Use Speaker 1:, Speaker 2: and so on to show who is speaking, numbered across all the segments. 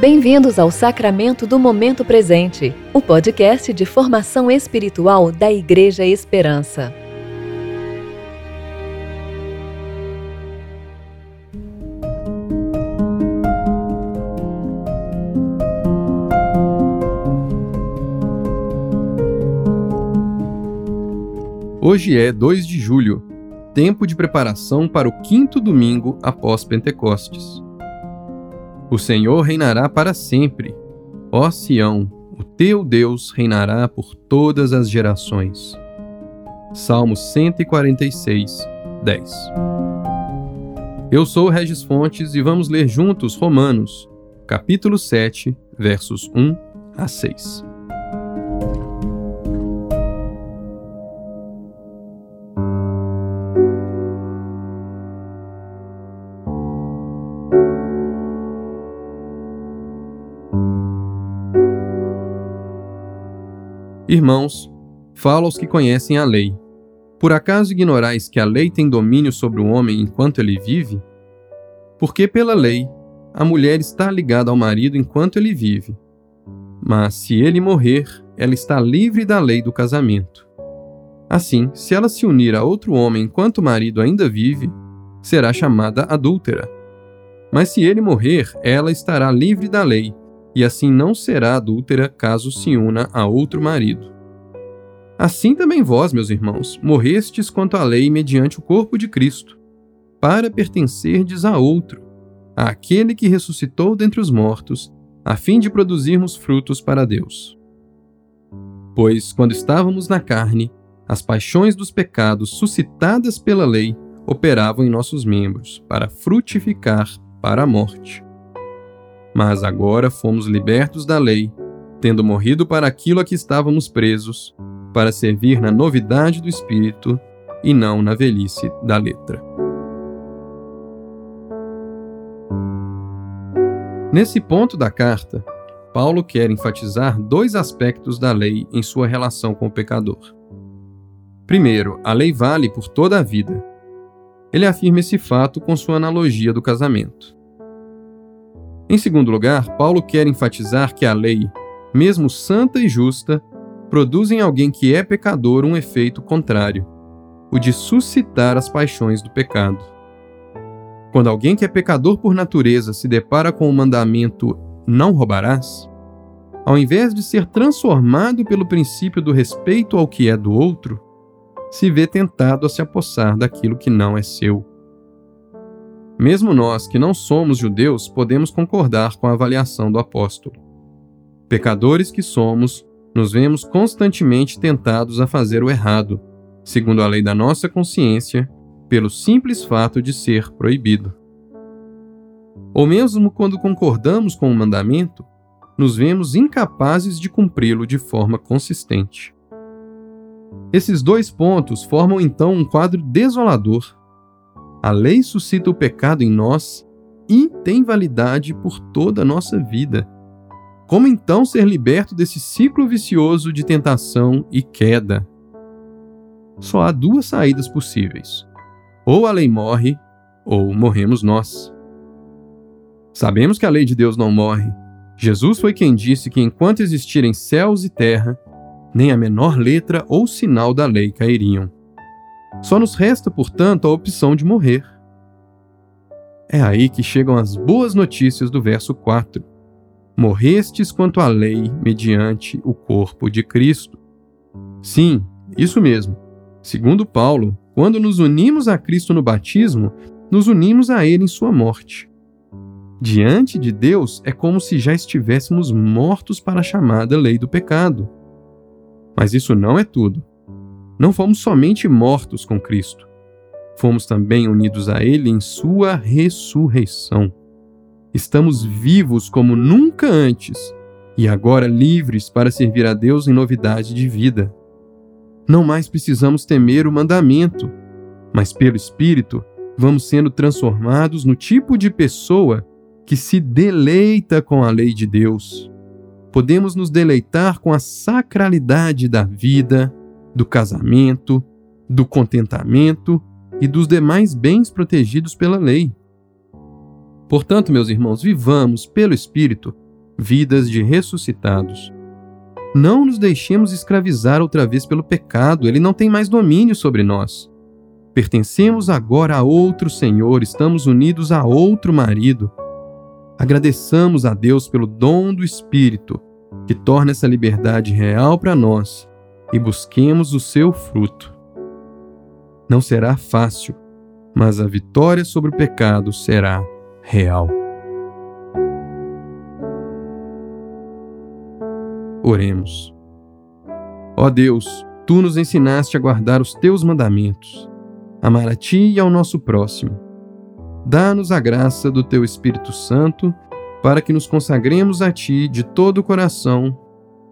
Speaker 1: Bem-vindos ao Sacramento do Momento Presente, o podcast de formação espiritual da Igreja Esperança.
Speaker 2: Hoje é 2 de julho, tempo de preparação para o quinto domingo após Pentecostes. O Senhor reinará para sempre. Ó Sião, o teu Deus reinará por todas as gerações. Salmo 146, 10. Eu sou Regis Fontes e vamos ler juntos Romanos, capítulo 7, versos 1 a 6. Irmãos, falo aos que conhecem a lei. Por acaso ignorais que a lei tem domínio sobre o homem enquanto ele vive? Porque pela lei, a mulher está ligada ao marido enquanto ele vive. Mas se ele morrer, ela está livre da lei do casamento. Assim, se ela se unir a outro homem enquanto o marido ainda vive, será chamada adúltera. Mas se ele morrer, ela estará livre da lei, e assim não será adúltera caso se una a outro marido. Assim também vós, meus irmãos, morrestes quanto à lei mediante o corpo de Cristo, para pertencerdes a outro, àquele que ressuscitou dentre os mortos, a fim de produzirmos frutos para Deus. Pois, quando estávamos na carne, as paixões dos pecados suscitadas pela lei operavam em nossos membros, para frutificar para a morte. Mas agora fomos libertos da lei, tendo morrido para aquilo a que estávamos presos, para servir na novidade do Espírito e não na velhice da letra. Nesse ponto da carta, Paulo quer enfatizar dois aspectos da lei em sua relação com o pecador. Primeiro, a lei vale por toda a vida. Ele afirma esse fato com sua analogia do casamento. Em segundo lugar, Paulo quer enfatizar que a lei, mesmo santa e justa, produz em alguém que é pecador um efeito contrário, o de suscitar as paixões do pecado. Quando alguém que é pecador por natureza se depara com o mandamento não roubarás, ao invés de ser transformado pelo princípio do respeito ao que é do outro, se vê tentado a se apossar daquilo que não é seu. Mesmo nós que não somos judeus podemos concordar com a avaliação do apóstolo. Pecadores que somos, nos vemos constantemente tentados a fazer o errado, segundo a lei da nossa consciência, pelo simples fato de ser proibido. Ou mesmo quando concordamos com o mandamento, nos vemos incapazes de cumpri-lo de forma consistente. Esses dois pontos formam então um quadro desolador a lei suscita o pecado em nós e tem validade por toda a nossa vida. Como então ser liberto desse ciclo vicioso de tentação e queda? Só há duas saídas possíveis: ou a lei morre, ou morremos nós. Sabemos que a lei de Deus não morre. Jesus foi quem disse que enquanto existirem céus e terra, nem a menor letra ou sinal da lei cairiam. Só nos resta, portanto, a opção de morrer. É aí que chegam as boas notícias do verso 4. Morrestes quanto à lei mediante o corpo de Cristo. Sim, isso mesmo. Segundo Paulo, quando nos unimos a Cristo no batismo, nos unimos a Ele em sua morte. Diante de Deus é como se já estivéssemos mortos para a chamada lei do pecado. Mas isso não é tudo não fomos somente mortos com Cristo, fomos também unidos a Ele em Sua ressurreição. Estamos vivos como nunca antes e agora livres para servir a Deus em novidade de vida. Não mais precisamos temer o mandamento, mas pelo Espírito vamos sendo transformados no tipo de pessoa que se deleita com a lei de Deus. Podemos nos deleitar com a sacralidade da vida, do casamento, do contentamento e dos demais bens protegidos pela lei. Portanto, meus irmãos, vivamos pelo Espírito vidas de ressuscitados. Não nos deixemos escravizar outra vez pelo pecado, ele não tem mais domínio sobre nós. Pertencemos agora a outro Senhor, estamos unidos a outro marido. Agradeçamos a Deus pelo dom do Espírito, que torna essa liberdade real para nós, e busquemos o seu fruto. Não será fácil, mas a vitória sobre o pecado será real. Oremos. Ó Deus, tu nos ensinaste a guardar os teus mandamentos, amar a ti e ao nosso próximo. Dá-nos a graça do teu Espírito Santo para que nos consagremos a ti de todo o coração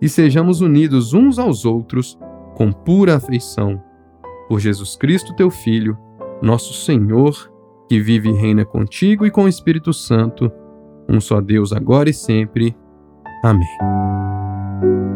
Speaker 2: e sejamos unidos uns aos outros com pura afeição. Por Jesus Cristo, teu Filho, nosso Senhor, que vive e reina contigo e com o Espírito Santo, um só Deus agora e sempre. Amém.